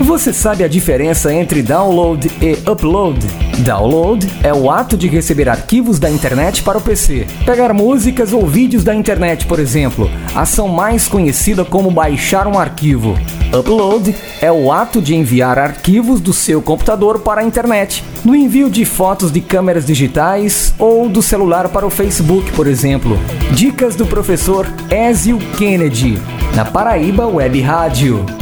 Você sabe a diferença entre download e upload? Download é o ato de receber arquivos da internet para o PC. Pegar músicas ou vídeos da internet, por exemplo, ação mais conhecida como baixar um arquivo. Upload é o ato de enviar arquivos do seu computador para a internet. No envio de fotos de câmeras digitais ou do celular para o Facebook, por exemplo. Dicas do professor Ezio Kennedy, na Paraíba Web Rádio.